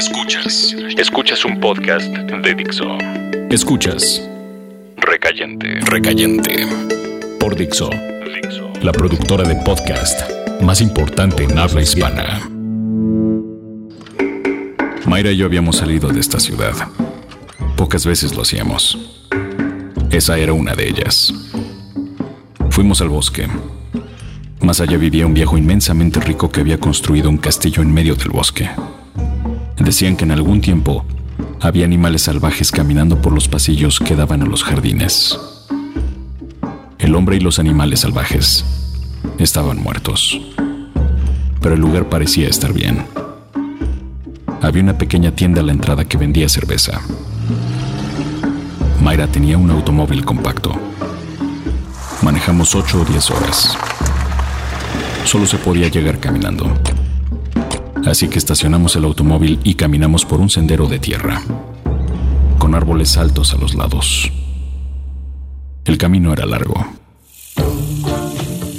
Escuchas. Escuchas un podcast de Dixo. Escuchas. Recayente. Recayente. Por Dixo. La productora de podcast más importante en habla hispana. Mayra y yo habíamos salido de esta ciudad. Pocas veces lo hacíamos. Esa era una de ellas. Fuimos al bosque. Más allá vivía un viejo inmensamente rico que había construido un castillo en medio del bosque. Decían que en algún tiempo había animales salvajes caminando por los pasillos que daban a los jardines. El hombre y los animales salvajes estaban muertos, pero el lugar parecía estar bien. Había una pequeña tienda a la entrada que vendía cerveza. Mayra tenía un automóvil compacto. Manejamos 8 o 10 horas. Solo se podía llegar caminando. Así que estacionamos el automóvil y caminamos por un sendero de tierra, con árboles altos a los lados. El camino era largo.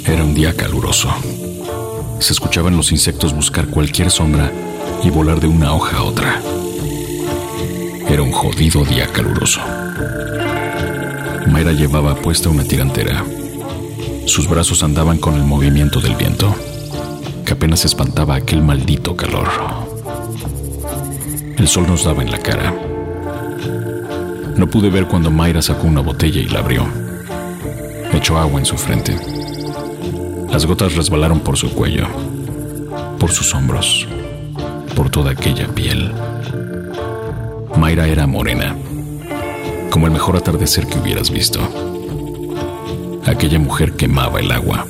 Era un día caluroso. Se escuchaban los insectos buscar cualquier sombra y volar de una hoja a otra. Era un jodido día caluroso. Mayra llevaba puesta una tirantera. Sus brazos andaban con el movimiento del viento, que apenas espantaba aquel maldito calor. El sol nos daba en la cara. No pude ver cuando Mayra sacó una botella y la abrió. Echó agua en su frente. Las gotas resbalaron por su cuello, por sus hombros, por toda aquella piel. Mayra era morena, como el mejor atardecer que hubieras visto. Aquella mujer quemaba el agua.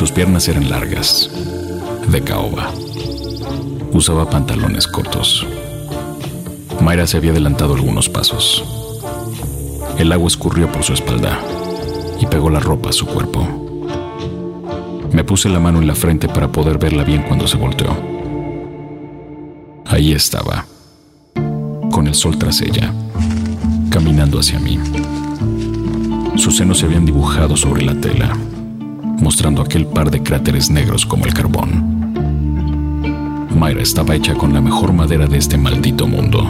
Sus piernas eran largas, de caoba. Usaba pantalones cortos. Mayra se había adelantado algunos pasos. El agua escurrió por su espalda y pegó la ropa a su cuerpo. Me puse la mano en la frente para poder verla bien cuando se volteó. Ahí estaba, con el sol tras ella, caminando hacia mí. Sus senos se habían dibujado sobre la tela, mostrando aquel par de cráteres negros como el carbón. Mayra estaba hecha con la mejor madera de este maldito mundo.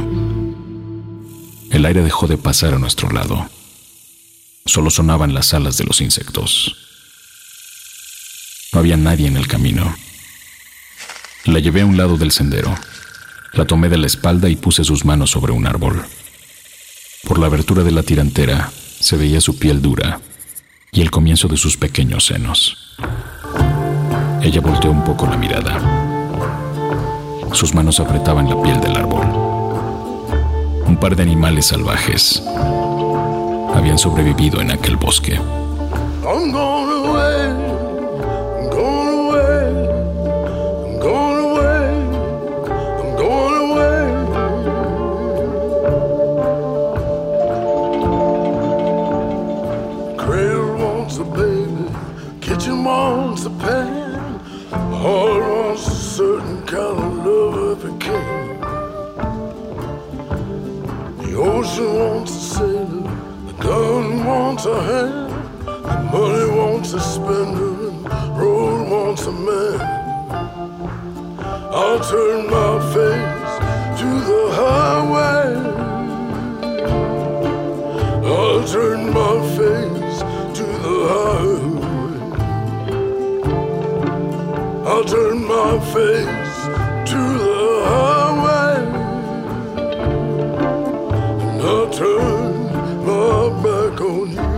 El aire dejó de pasar a nuestro lado. Solo sonaban las alas de los insectos. No había nadie en el camino. La llevé a un lado del sendero. La tomé de la espalda y puse sus manos sobre un árbol. Por la abertura de la tirantera se veía su piel dura y el comienzo de sus pequeños senos. Ella volteó un poco la mirada. Sus manos apretaban la piel del árbol. Un par de animales salvajes habían sobrevivido en aquel bosque. Heart wants a certain kind of love if it can. The ocean wants a sailor, the gun wants a hand, the money wants a spender, and the road wants a man. I'll turn my face to the highway. I'll turn my I'll turn my face to the highway. And I'll turn my back on you.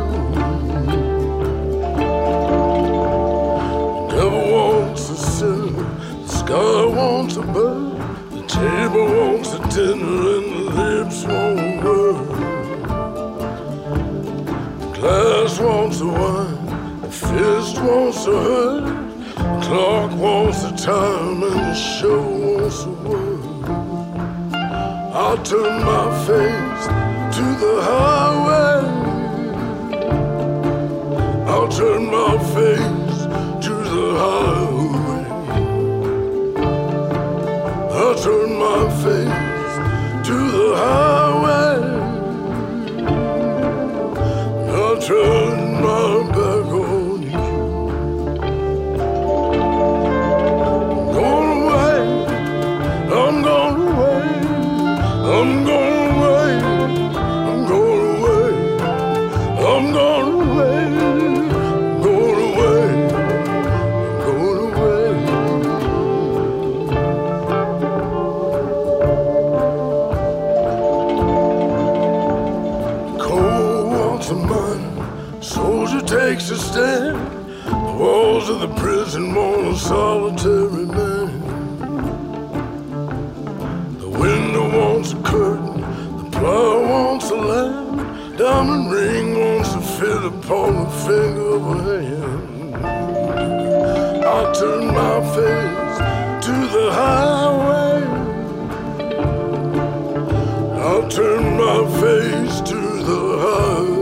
The devil wants a sinner, the sky wants a bird, the table wants a dinner, and the lips won't word. The glass wants a wine, the fist wants a hurt, clock wants the time, and the show wants the word. I'll turn my face to the highway. I'll turn my face to the highway. I'll turn my face to the highway. I'll turn to stand. The walls of the prison mourn a solitary man. The window wants a curtain, the plow wants a lamp. Diamond ring wants to fit upon the finger of a hand. I turn my face to the highway. I'll turn my face to the highway.